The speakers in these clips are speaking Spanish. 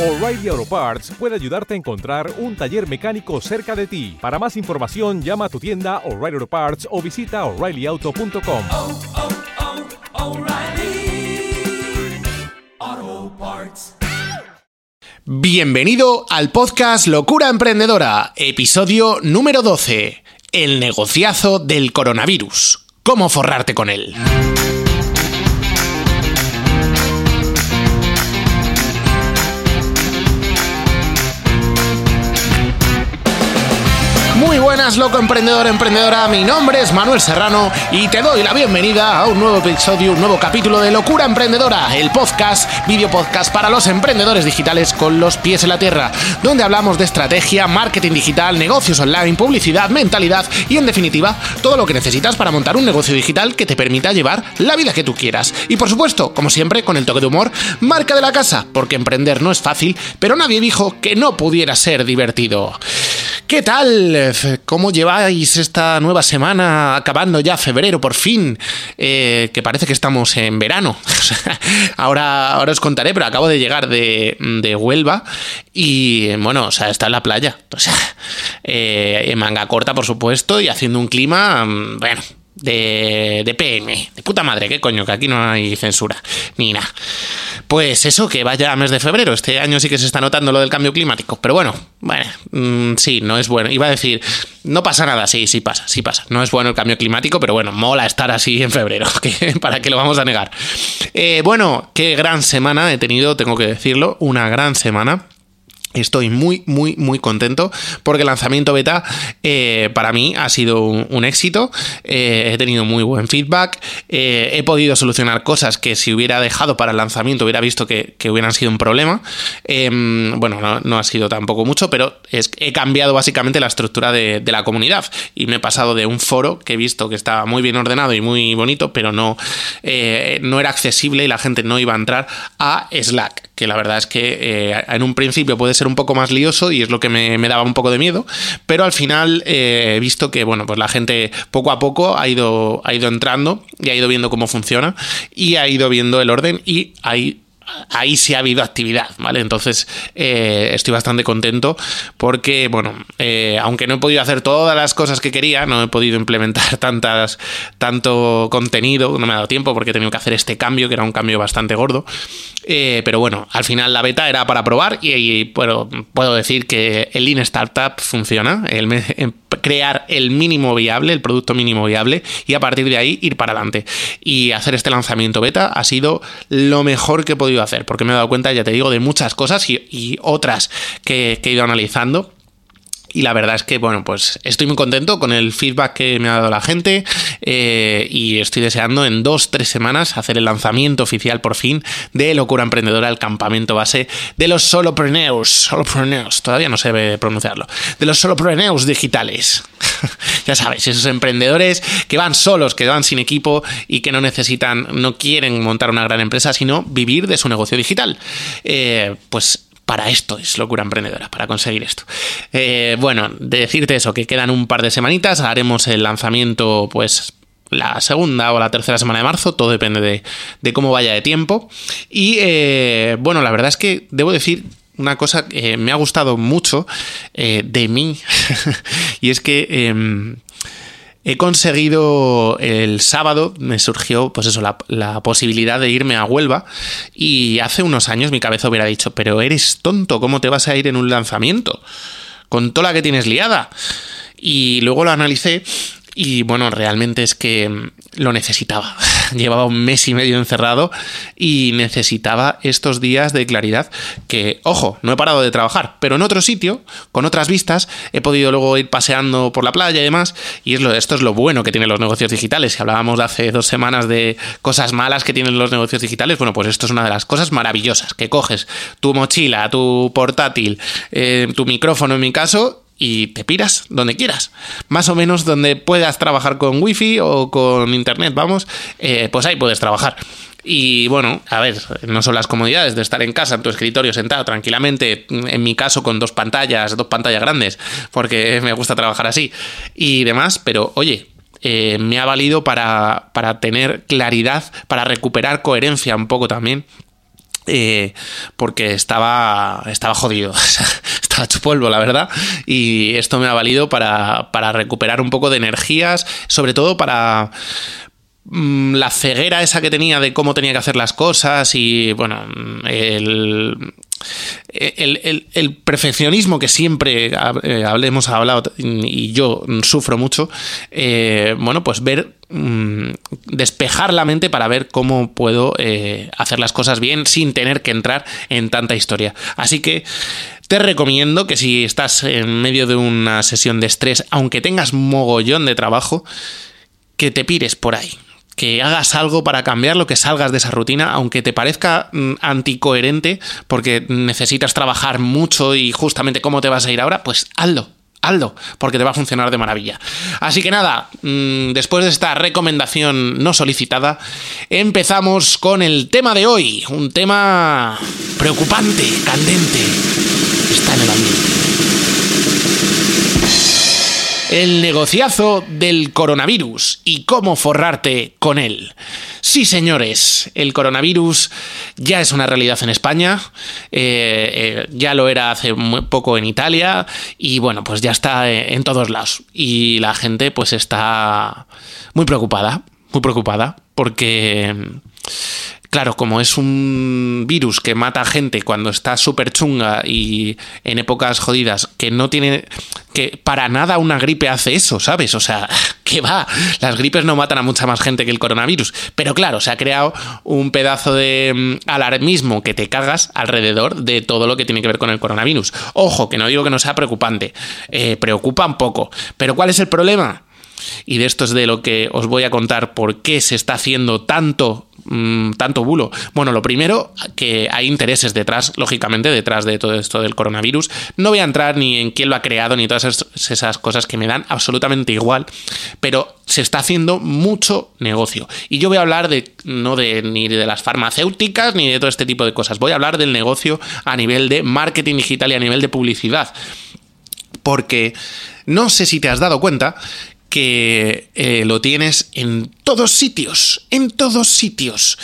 O'Reilly Auto Parts puede ayudarte a encontrar un taller mecánico cerca de ti. Para más información, llama a tu tienda O'Reilly Auto Parts o visita oreillyauto.com. oh, oh, Parts. Bienvenido al podcast Locura Emprendedora, episodio número 12, el negociazo del coronavirus. ¿Cómo forrarte con él? Buenas, loco emprendedor, emprendedora. Mi nombre es Manuel Serrano y te doy la bienvenida a un nuevo episodio, un nuevo capítulo de Locura Emprendedora, el podcast, video podcast para los emprendedores digitales con los pies en la tierra, donde hablamos de estrategia, marketing digital, negocios online, publicidad, mentalidad y, en definitiva, todo lo que necesitas para montar un negocio digital que te permita llevar la vida que tú quieras. Y por supuesto, como siempre, con el toque de humor, marca de la casa, porque emprender no es fácil, pero nadie dijo que no pudiera ser divertido. ¿Qué tal? ¿Cómo lleváis esta nueva semana acabando ya febrero por fin? Eh, que parece que estamos en verano. ahora, ahora os contaré, pero acabo de llegar de, de Huelva y bueno, o sea, está en la playa. O sea, eh, en manga corta, por supuesto, y haciendo un clima, mm, bueno, de, de PM, de puta madre, qué coño, que aquí no hay censura, ni nada. Pues eso, que vaya a mes de febrero, este año sí que se está notando lo del cambio climático, pero bueno, bueno, mmm, sí, no es bueno. Iba a decir, no pasa nada, sí, sí pasa, sí pasa. No es bueno el cambio climático, pero bueno, mola estar así en febrero, ¿para qué lo vamos a negar? Eh, bueno, qué gran semana he tenido, tengo que decirlo, una gran semana. Estoy muy, muy, muy contento porque el lanzamiento beta eh, para mí ha sido un, éxito. Eh, he tenido muy buen feedback. Eh, he podido solucionar cosas que si hubiera dejado para el lanzamiento hubiera visto que, que hubieran sido un problema. Em, bueno, no, no, ha sido tampoco mucho, pero he cambiado básicamente la estructura de, de, la comunidad y me he pasado de un foro que he visto que estaba muy bien ordenado y muy bonito, pero no, no era accesible y la gente no iba a entrar a Slack, que la verdad es que en un principio puede ser un poco más lioso y es lo que me, me daba un poco de miedo, pero al final eh, he visto que, bueno, pues la gente poco a poco ha ido, ha ido entrando y ha ido viendo cómo funciona y ha ido viendo el orden y hay ahí sí ha habido actividad, ¿vale? Entonces eh, estoy bastante contento porque, bueno, eh, aunque no he podido hacer todas las cosas que quería, no he podido implementar tantas, tanto contenido, no me ha dado tiempo porque he tenido que hacer este cambio, que era un cambio bastante gordo, eh, pero bueno, al final la beta era para probar y, bueno, puedo decir que el Lean Startup funciona, el, crear el mínimo viable, el producto mínimo viable y a partir de ahí ir para adelante. Y hacer este lanzamiento beta ha sido lo mejor que he podido hacer, porque me he dado cuenta, ya te digo, de muchas cosas y, otras que he ido analizando y la verdad es que, bueno, pues estoy muy contento con el feedback que me ha dado la gente eh, y estoy deseando en dos, tres semanas hacer el lanzamiento oficial por fin de Locura Emprendedora, el campamento base de los solopreneurs, solopreneurs, todavía no debe pronunciarlo, de los solopreneurs digitales. ya sabes, esos emprendedores que van solos, que van sin equipo y que no necesitan, no quieren montar una gran empresa, sino vivir de su negocio digital. Eh, pues para esto es locura emprendedora, para conseguir esto. Eh, bueno, de decirte eso, que quedan un par de semanitas, haremos el lanzamiento, pues la segunda o la tercera semana de marzo, todo depende de, de cómo vaya de tiempo. Y eh, bueno, la verdad es que debo decir una cosa que me ha gustado mucho eh, de mí, y es que eh, He conseguido el sábado, me surgió pues eso, la, posibilidad de irme a Huelva y hace unos años mi cabeza hubiera dicho, pero eres tonto, ¿cómo te vas a ir en un lanzamiento? Con toda la que tienes liada. Y luego lo analicé y bueno, realmente es que lo necesitaba. Llevaba un mes y medio encerrado y necesitaba estos días de claridad que, ojo, no he parado de trabajar, pero en otro sitio, con otras vistas, he podido luego ir paseando por la playa y demás. Y es lo, esto es lo bueno que tienen los negocios digitales. Si hablábamos hace dos semanas de cosas malas que tienen los negocios digitales, bueno, pues esto es una de las cosas maravillosas, que coges tu mochila, tu portátil, eh, tu micrófono en mi caso, y te piras donde quieras. Más o menos donde puedas trabajar con wifi o con internet, vamos, eh, pues ahí puedes trabajar. Y bueno, a ver, no son las comodidades de estar en casa, en tu escritorio, sentado tranquilamente, en mi caso con dos pantallas, dos pantallas grandes, porque me gusta trabajar así y demás, pero oye, eh, me ha valido para, para tener claridad, para recuperar coherencia un poco también eh, porque estaba, estaba jodido, hecho polvo, la verdad, y esto me ha valido para, para recuperar un poco de energías, sobre todo para, mm, la ceguera esa que tenía de cómo tenía que hacer las cosas y bueno, el, el, el, perfeccionismo que siempre eh, hemos hablado y yo sufro mucho, eh, bueno, pues ver, mm, despejar la mente para ver cómo puedo eh, hacer las cosas bien sin tener que entrar en tanta historia. Así que te recomiendo que si estás en medio de una sesión de estrés, aunque tengas mogollón de trabajo, que te pires por ahí que hagas algo para cambiarlo, que salgas de esa rutina, aunque te parezca mm, anticoherente, porque necesitas trabajar mucho y justamente cómo te vas a ir ahora, pues hazlo, hazlo, porque te va a funcionar de maravilla. Así que nada, mm, después de esta recomendación no solicitada, empezamos con el tema de hoy, un tema preocupante, candente, está en el ambiente el negociazo del coronavirus y cómo forrarte con él. Sí, señores, el coronavirus ya es una realidad en España, eh, eh, ya lo era hace muy poco en Italia y bueno, pues ya está eh, en todos lados. Y la gente pues está muy preocupada, muy preocupada, porque Claro, como es un virus que mata gente cuando está súper chunga y en épocas jodidas, que no tiene. que para nada una gripe hace eso, ¿sabes? O sea, que va. Las gripes no matan a mucha más gente que el coronavirus. Pero claro, se ha creado un pedazo de mm, alarmismo que te cagas alrededor de todo lo que tiene que ver con el coronavirus. Ojo, que no digo que no sea preocupante. Eh, preocupa un poco. Pero ¿cuál es el problema? Y de esto es de lo que os voy a contar por qué se está haciendo tanto Mm, tanto bulo? Bueno, lo primero, que hay intereses detrás, lógicamente, detrás de todo esto del coronavirus. No voy a entrar ni en quién lo ha creado, ni todas esas, cosas que me dan absolutamente igual, pero se está haciendo mucho negocio. Y yo voy a hablar de, no de, ni de las farmacéuticas, ni de todo este tipo de cosas. Voy a hablar del negocio a nivel de marketing digital y a nivel de publicidad. Porque no sé si te has dado cuenta que eh, lo tienes en todos sitios, en todos sitios.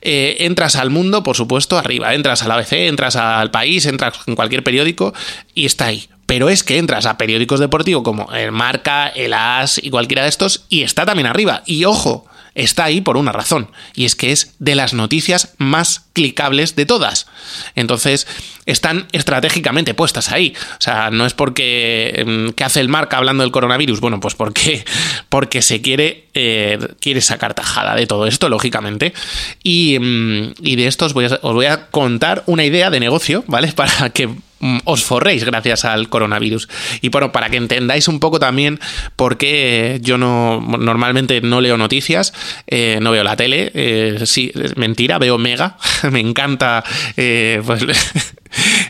Eh, entras al mundo, por supuesto, arriba, entras al ABC, entras al país, entras en cualquier periódico y está ahí. Pero es que entras a periódicos deportivos como el Marca, el AS y cualquiera de estos y está también arriba. Y ojo, está ahí por una razón, y es que es de las noticias más clicables de todas. Entonces, están estratégicamente puestas ahí. O sea, no es porque mm, ¿qué hace el marca hablando del coronavirus? Bueno, pues porque, porque se quiere, eh, quiere sacar tajada de todo esto, lógicamente. Y, y de esto os voy, a, contar una idea de negocio, ¿vale? Para que os forréis gracias al coronavirus. Y bueno, para que entendáis un poco también por qué yo no normalmente no leo noticias, eh, no veo la tele, eh, sí, mentira, veo Mega, me encanta eh, pues,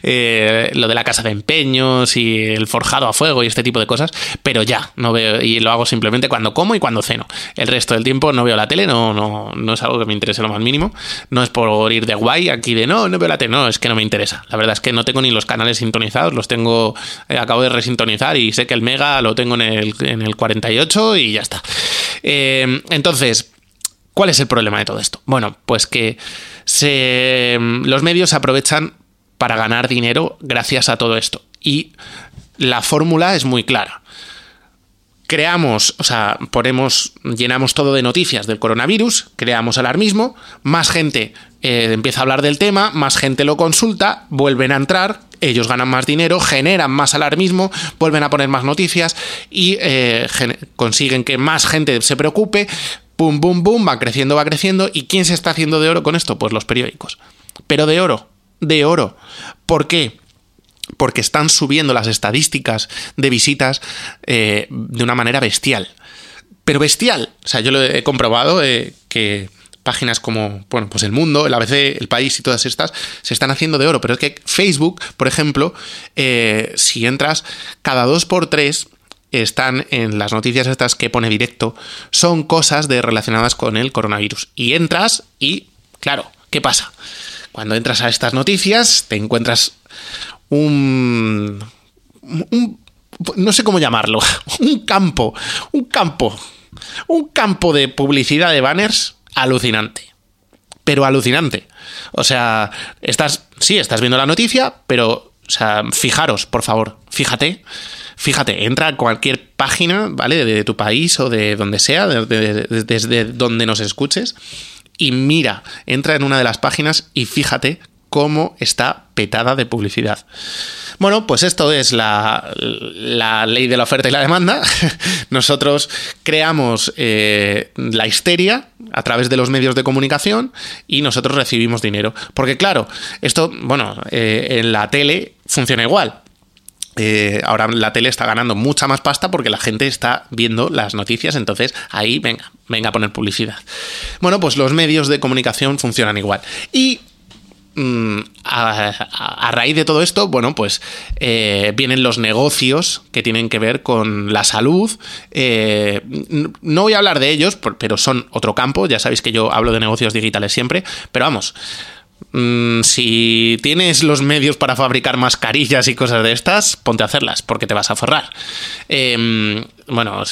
Eh, lo de la casa de empeños y el forjado a fuego y este tipo de cosas, pero ya, no veo, y lo hago simplemente cuando como y cuando ceno. El resto del tiempo no veo la tele, no, no, no es algo que me interese lo más mínimo. No es por ir de guay aquí de no, no veo la tele, no, es que no me interesa. La verdad es que no tengo ni los canales sintonizados, los tengo, eh, acabo de resintonizar y sé que el Mega lo tengo en el, en el 48 y ya está. Eh, entonces, ¿cuál es el problema de todo esto? Bueno, pues que se, los medios aprovechan para ganar dinero gracias a todo esto. Y la fórmula es muy clara. Creamos, o sea, ponemos, llenamos todo de noticias del coronavirus, creamos alarmismo, más gente eh, empieza a hablar del tema, más gente lo consulta, vuelven a entrar, ellos ganan más dinero, generan más alarmismo, vuelven a poner más noticias y eh, consiguen que más gente se preocupe, pum, pum, pum, va creciendo, va creciendo. ¿Y quién se está haciendo de oro con esto? Pues los periódicos. Pero de oro, de oro. ¿Por qué? Porque están subiendo las estadísticas de visitas eh, de una manera bestial. Pero bestial. O sea, yo lo he comprobado eh, que páginas como, bueno, pues El Mundo, el ABC, El País y todas estas se están haciendo de oro. Pero es que Facebook, por ejemplo, eh, si entras cada dos por tres están en las noticias estas que pone directo, son cosas de relacionadas con el coronavirus. Y entras y, claro, ¿qué pasa? Cuando entras a estas noticias, te encuentras un, no sé cómo llamarlo, un campo, un campo, un campo de publicidad de banners alucinante, pero alucinante. O sea, estás, sí, estás viendo la noticia, pero, o sea, fijaros, por favor, fíjate, fíjate, entra a cualquier página, ¿vale? De, tu país o de donde sea, desde donde nos escuches, y mira, entra en una de las páginas y fíjate cómo está petada de publicidad. Bueno, pues esto es la, ley de la oferta y la demanda. Nosotros creamos eh, la histeria a través de los medios de comunicación y nosotros recibimos dinero. Porque claro, esto, bueno, eh, en la tele funciona igual. Eh, ahora la tele está ganando mucha más pasta porque la gente está viendo las noticias, entonces ahí venga, venga a poner publicidad. Bueno, pues los medios de comunicación funcionan igual. Y Mm, a, raíz de todo esto, bueno, pues eh, vienen los negocios que tienen que ver con la salud. Eh, no voy a hablar de ellos, pero son otro campo. Ya sabéis que yo hablo de negocios digitales siempre. Pero vamos, mm, si tienes los medios para fabricar mascarillas y cosas de estas, ponte a hacerlas, porque te vas a forrar. Em, bueno,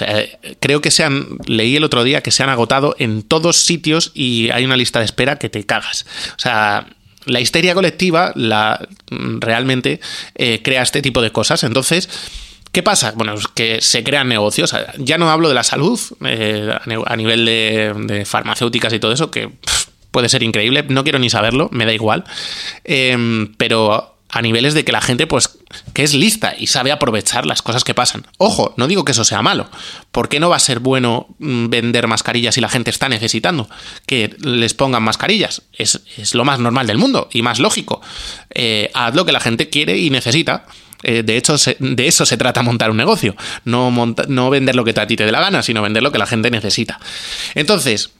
creo que se han, leí el otro día que se han agotado en todos sitios y hay una lista de espera que te cagas. O sea, la histeria colectiva la, realmente eh, crea este tipo de cosas. Entonces, ¿qué pasa? Bueno, es que se crean negocios. Ya no hablo de la salud eh, a nivel de, farmacéuticas y todo eso, que puede ser increíble. No quiero ni saberlo, me da igual. Em, pero a niveles de que la gente, pues, que es lista y sabe aprovechar las cosas que pasan. Ojo, no digo que eso sea malo. ¿Por qué no va a ser bueno mm, vender mascarillas si la gente está necesitando que les pongan mascarillas? Es, lo más normal del mundo y más lógico. Eh, haz lo que la gente quiere y necesita. Eh, de hecho, de eso se trata montar un negocio. No, no vender lo que a ti te dé la gana, sino vender lo que la gente necesita. Entonces,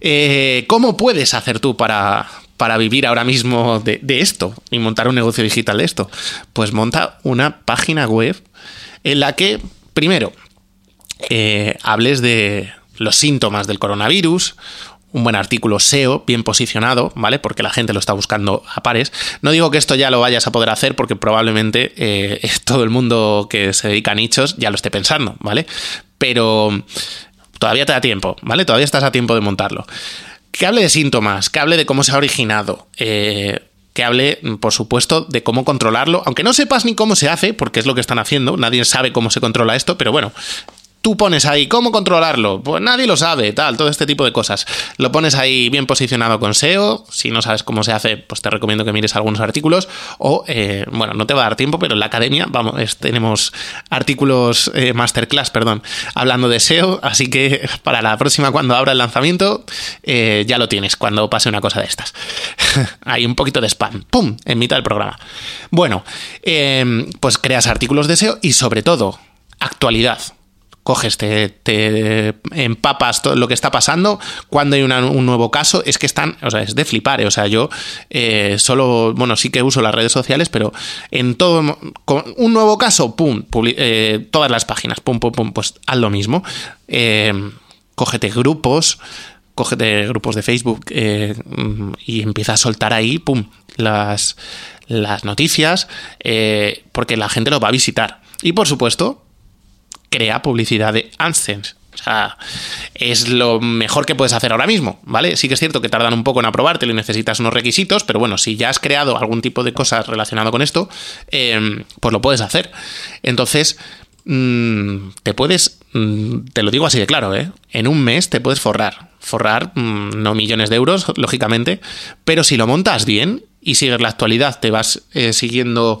eh, ¿cómo puedes hacer tú para, para vivir ahora mismo de, esto y montar un negocio digital de esto? Pues monta una página web en la que, primero, eh, hables de los síntomas del coronavirus, un buen artículo SEO, bien posicionado, ¿vale? Porque la gente lo está buscando a pares. No digo que esto ya lo vayas a poder hacer porque probablemente eh, todo el mundo que se dedica a nichos ya lo esté pensando, ¿vale? Pero todavía te da tiempo, ¿vale? Todavía estás a tiempo de montarlo que hable de síntomas, que hable de cómo se ha originado, eh, que hable, por supuesto, de cómo controlarlo, aunque no sepas ni cómo se hace, porque es lo que están haciendo, nadie sabe cómo se controla esto, pero bueno, tú pones ahí cómo controlarlo, pues nadie lo sabe, tal, todo este tipo de cosas. Lo pones ahí bien posicionado con SEO, si no sabes cómo se hace, pues te recomiendo que mires algunos artículos, o, eh, bueno, no te va a dar tiempo, pero en la academia, vamos, tenemos artículos, eh, masterclass, perdón, hablando de SEO, así que para la próxima, cuando abra el lanzamiento, eh, ya lo tienes, cuando pase una cosa de estas. hay un poquito de spam, ¡pum!, en mitad del programa. Bueno, pues creas artículos de SEO y sobre todo, actualidad coges, te, empapas todo lo que está pasando. Cuando hay un nuevo caso, es que están, o sea, es de flipar. ¿eh? O sea, yo eh, solo, bueno, sí que uso las redes sociales, pero en todo, con un nuevo caso, pum, eh, todas las páginas, pum, pum, pum, pues haz lo mismo. cógete grupos, cógete grupos de Facebook y empieza a soltar ahí, pum, las, las noticias, porque la gente lo va a visitar. Y por supuesto, crea publicidad de AdSense. O sea, es lo mejor que puedes hacer ahora mismo, ¿vale? Sí que es cierto que tardan un poco en aprobártelo y necesitas unos requisitos, pero bueno, si ya has creado algún tipo de cosas relacionado con esto, em, pues lo puedes hacer. Entonces, mm, te puedes, mm, te lo digo así de claro, ¿eh? En un mes te puedes forrar. Forrar, mm, no millones de euros, lógicamente, pero si lo montas bien y sigues la actualidad, te vas eh, siguiendo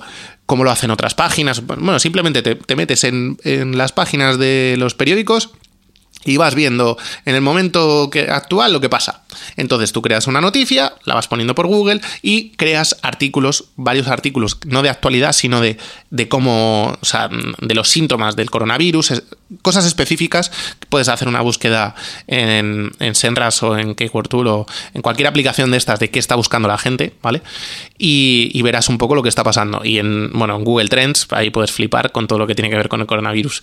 como lo hacen otras páginas. Bueno, simplemente te, metes en, las páginas de los periódicos y vas viendo en el momento que, actual lo que pasa. Entonces tú creas una noticia, la vas poniendo por Google y creas artículos, varios artículos, no de actualidad, sino de, de cómo, o sea, de los síntomas del coronavirus, cosas específicas. Puedes hacer una búsqueda en, en Senras o en Keyword o en cualquier aplicación de estas de qué está buscando la gente, ¿vale? Y, verás un poco lo que está pasando. Y en, bueno, en Google Trends, ahí puedes flipar con todo lo que tiene que ver con el coronavirus.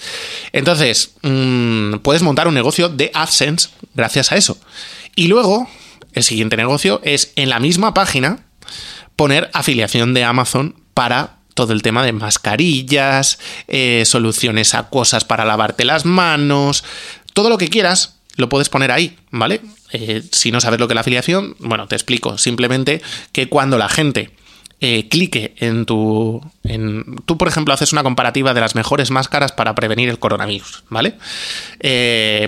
Entonces, mm, puedes montar un negocio de AdSense gracias a eso. Y luego, el siguiente negocio es en la misma página poner afiliación de Amazon para todo el tema de mascarillas, eh, soluciones acuosas para lavarte las manos, todo lo que quieras, lo puedes poner ahí, ¿vale? Eh, si no sabes lo que es la afiliación, bueno, te explico. Simplemente que cuando la gente eh, clique en tu. En, tú, por ejemplo, haces una comparativa de las mejores máscaras para prevenir el coronavirus, ¿vale?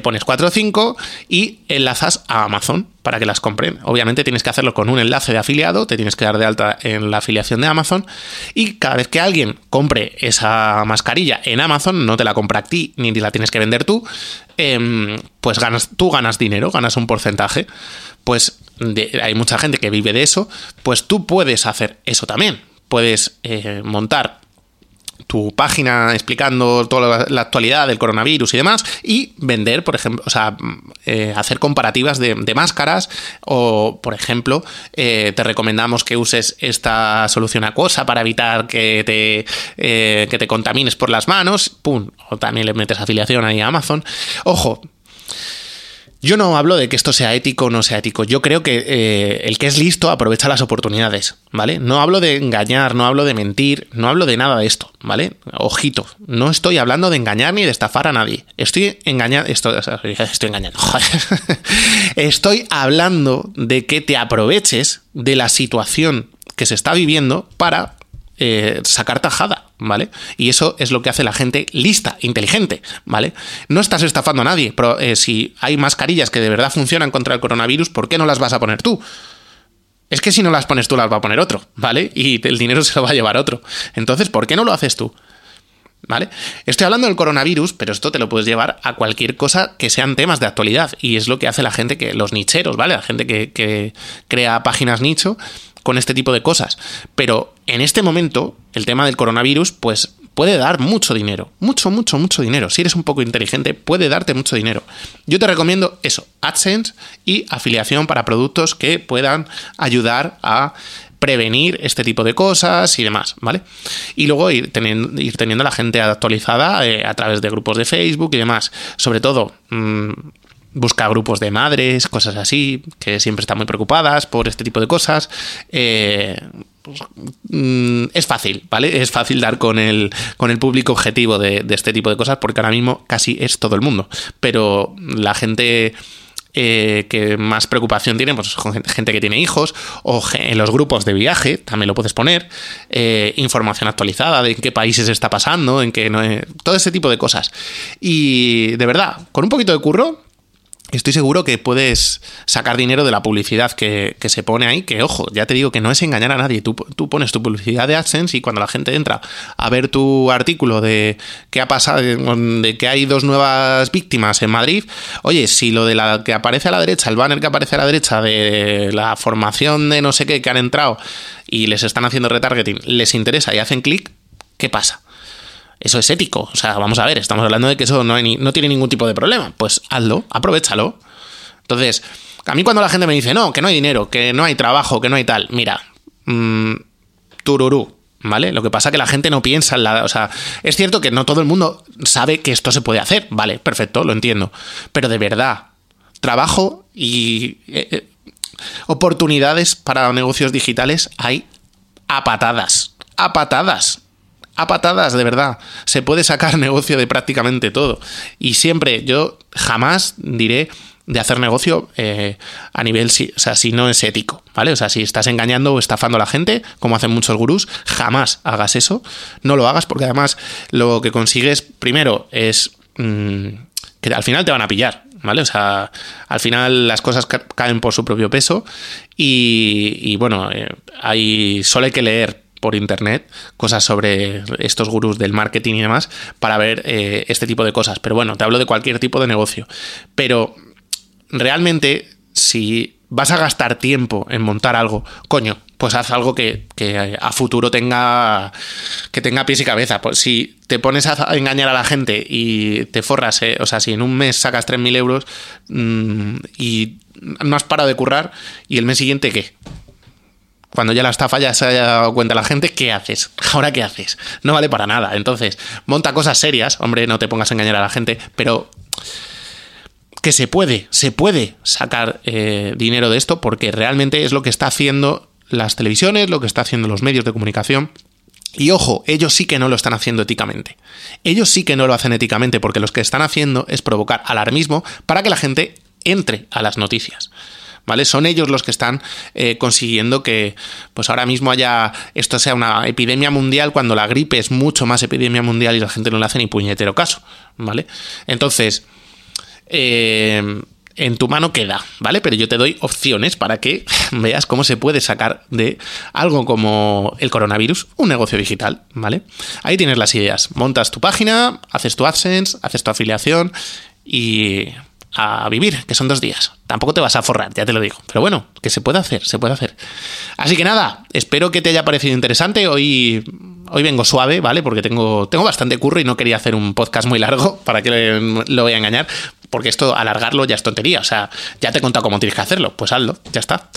Pones 4 o 5 y enlazas a Amazon para que las compren. Obviamente tienes que hacerlo con un enlace de afiliado, te tienes que dar de alta en la afiliación de Amazon y cada vez que alguien compre esa mascarilla en Amazon, no te la compra a ti ni la tienes que vender tú, em, pues ganas, tú ganas dinero, ganas un porcentaje. Pues hay mucha gente que vive de eso, pues tú puedes hacer eso también. Puedes eh, montar tu página explicando toda la, actualidad del coronavirus y demás y vender, por ejemplo, o sea, eh, hacer comparativas de, máscaras o, por ejemplo, eh, te recomendamos que uses esta solución acuosa para evitar que te, que te contamines por las manos, pum, o también le metes afiliación ahí a Amazon. Ojo, yo no hablo de que esto sea ético o no sea ético. Yo creo que eh, el que es listo aprovecha las oportunidades, ¿vale? No hablo de engañar, no hablo de mentir, no hablo de nada de esto, ¿vale? Ojito, no estoy hablando de engañar ni de estafar a nadie. Estoy engañando, estoy engañando, Estoy hablando de que te aproveches de la situación que se está viviendo para eh, sacar tajada, ¿vale? Y eso es lo que hace la gente lista, inteligente, ¿vale? No estás estafando a nadie, pero eh, si hay mascarillas que de verdad funcionan contra el coronavirus, ¿por qué no las vas a poner tú? Es que si no las pones tú, las va a poner otro, ¿vale? Y el dinero se lo va a llevar otro. Entonces, ¿por qué no lo haces tú? ¿Vale? Estoy hablando del coronavirus, pero esto te lo puedes llevar a cualquier cosa que sean temas de actualidad. Y es lo que hace la gente que, los nicheros, ¿vale? La gente que, que crea páginas nicho con este tipo de cosas. Pero en este momento, el tema del coronavirus, pues puede dar mucho dinero. Mucho, mucho, mucho dinero. Si eres un poco inteligente, puede darte mucho dinero. Yo te recomiendo eso, AdSense y afiliación para productos que puedan ayudar a prevenir este tipo de cosas y demás, ¿vale? Y luego ir teniendo, ir teniendo la gente actualizada eh, a través de grupos de Facebook y demás. Sobre todo, mmm, busca grupos de madres, cosas así, que siempre están muy preocupadas por este tipo de cosas. Eh, mm, es fácil, ¿vale? Es fácil dar con el, con el público objetivo de, este tipo de cosas porque ahora mismo casi es todo el mundo. Pero la gente eh, que más preocupación tiene, pues gente que tiene hijos, o en los grupos de viaje, también lo puedes poner, eh, información actualizada de en qué países está pasando, en qué no, todo ese tipo de cosas. Y de verdad, con un poquito de curro, estoy seguro que puedes sacar dinero de la publicidad que, se pone ahí, que ojo, ya te digo que no es engañar a nadie, tú, tú, pones tu publicidad de AdSense y cuando la gente entra a ver tu artículo de qué ha pasado, de que hay dos nuevas víctimas en Madrid, oye, si lo de la que aparece a la derecha, el banner que aparece a la derecha de la formación de no sé qué que han entrado y les están haciendo retargeting, les interesa y hacen clic, ¿qué pasa? Eso es ético. O sea, vamos a ver, estamos hablando de que eso no, tiene ningún tipo de problema. Pues hazlo, aprovechalo. Entonces, a mí cuando la gente me dice, no, que no hay dinero, que no hay trabajo, que no hay tal, mira, mmm, tururú, ¿vale? Lo que pasa es que la gente no piensa en la... O sea, es cierto que no todo el mundo sabe que esto se puede hacer, vale, perfecto, lo entiendo. Pero de verdad, trabajo y eh, eh, oportunidades para negocios digitales hay a patadas, a patadas a patadas, de verdad. Se puede sacar negocio de prácticamente todo. Y siempre, yo jamás diré de hacer negocio eh, a nivel, o sea, si no es ético, ¿vale? O sea, si estás engañando o estafando a la gente, como hacen muchos gurús, jamás hagas eso, no lo hagas porque además lo que consigues primero es mm, que al final te van a pillar, ¿vale? O sea, al final las cosas caen por su propio peso y, bueno, eh, hay, solo hay que leer por internet cosas sobre estos gurús del marketing y demás para ver eh, este tipo de cosas. Pero bueno, te hablo de cualquier tipo de negocio. Pero realmente, si vas a gastar tiempo en montar algo, coño, pues haz algo que, a futuro tenga que tenga pies y cabeza. Pues si te pones a engañar a la gente y te forras, eh, o sea, si en un mes sacas 3.000 euros mm, y no has parado de currar, ¿y el mes siguiente qué? Cuando ya la estafa ya se haya dado cuenta la gente, ¿qué haces? ¿Ahora qué haces? No vale para nada. Entonces, monta cosas serias, hombre, no te pongas a engañar a la gente, pero que se puede, se puede sacar eh, dinero de esto porque realmente es lo que está haciendo las televisiones, lo que está haciendo los medios de comunicación. Y ojo, ellos sí que no lo están haciendo éticamente. Ellos sí que no lo hacen éticamente porque lo que están haciendo es provocar alarmismo para que la gente entre a las noticias. ¿Vale? Son ellos los que están eh, consiguiendo que pues ahora mismo haya esto sea una epidemia mundial cuando la gripe es mucho más epidemia mundial y la gente no le hace ni puñetero caso, ¿vale? Entonces, eh, en tu mano queda, ¿vale? Pero yo te doy opciones para que veas cómo se puede sacar de algo como el coronavirus un negocio digital, ¿vale? Ahí tienes las ideas. Montas tu página, haces tu AdSense, haces tu afiliación y a vivir, que son dos días. Tampoco te vas a forrar, ya te lo digo. Pero bueno, que se puede hacer, se puede hacer. Así que nada, espero que te haya parecido interesante. Hoy, hoy vengo suave, ¿vale? Porque tengo, tengo bastante curro y no quería hacer un podcast muy largo, para que lo voy a engañar. Porque esto, alargarlo ya es tontería. O sea, ya te he contado cómo tienes que hacerlo. Pues hazlo, ya está.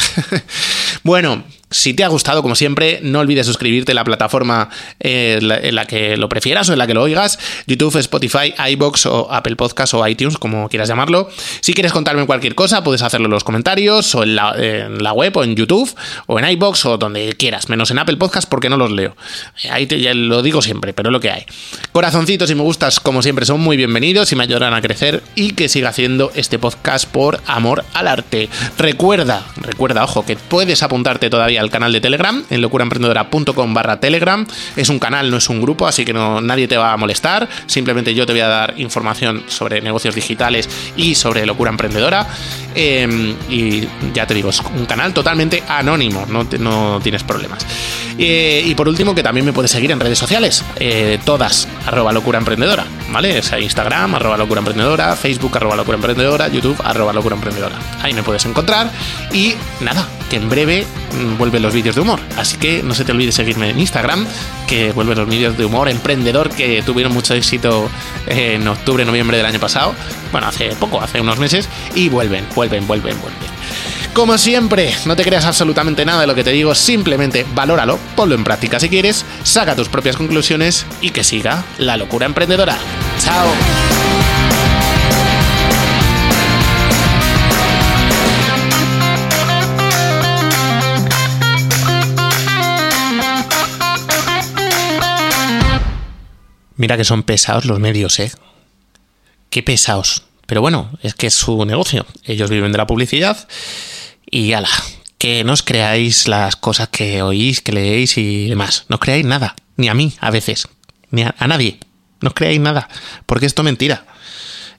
bueno, si te ha gustado, como siempre, no olvides suscribirte en la plataforma eh, en la que lo prefieras o en la que lo oigas. YouTube, Spotify, iBox o Apple Podcast o iTunes, como quieras llamarlo. Si quieres contarme cualquier cosa, puedes hacerlo en los comentarios o en la, web o en YouTube o en iBox o donde quieras, menos en Apple Podcast porque no los leo. Ahí te, lo digo siempre, pero es lo que hay. Corazoncitos y me gustas, como siempre, son muy bienvenidos y me ayudarán a crecer y que siga haciendo este podcast por amor al arte. Recuerda, recuerda, ojo, que puedes apuntarte todavía al canal de Telegram, en locuraemprendedora.com barra Telegram. Es un canal, no es un grupo, así que no, nadie te va a molestar. Simplemente yo te voy a dar información sobre negocios digitales y sobre locura emprendedora. Em, y ya te digo, es un canal totalmente anónimo, no, no tienes problemas. Eh, y por último, que también me puedes seguir en redes sociales, eh, todas, arroba locura emprendedora, ¿vale? O Instagram, arroba locura emprendedora, Facebook, arroba locura emprendedora, YouTube, arroba locura emprendedora. Ahí me puedes encontrar. Y nada, que en breve mm, vuelven los vídeos de humor. Así que no se te olvide seguirme en Instagram, que vuelven los vídeos de humor emprendedor que tuvieron mucho éxito en octubre, noviembre del año pasado. Bueno, hace poco, hace unos meses. Y vuelven, vuelven, vuelven, vuelven. Como siempre, no te creas absolutamente nada de lo que te digo, simplemente valóralo, ponlo en práctica si quieres, saca tus propias conclusiones y que siga la locura emprendedora. ¡Chao! Mira que son pesados los medios, ¿eh? Qué pesados. Pero bueno, es que es su negocio. Ellos viven de la publicidad y ala, que no os creáis las cosas que oís, que leéis y demás. No os creáis nada. Ni a mí, a veces. Ni a, nadie. No os creáis nada. Porque esto es mentira.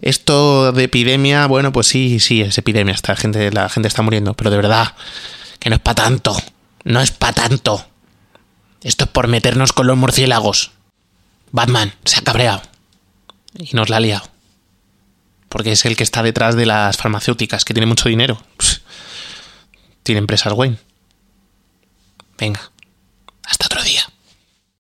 Esto de epidemia, bueno, pues sí, sí, es epidemia. Esta gente, la gente está muriendo. Pero de verdad, que no es para tanto. No es para tanto. Esto es por meternos con los murciélagos. Batman se ha cabreado. Y nos la ha liado. Porque es el que está detrás de las farmacéuticas, que tiene mucho dinero. Tiene empresas Wayne. Venga, hasta otro día.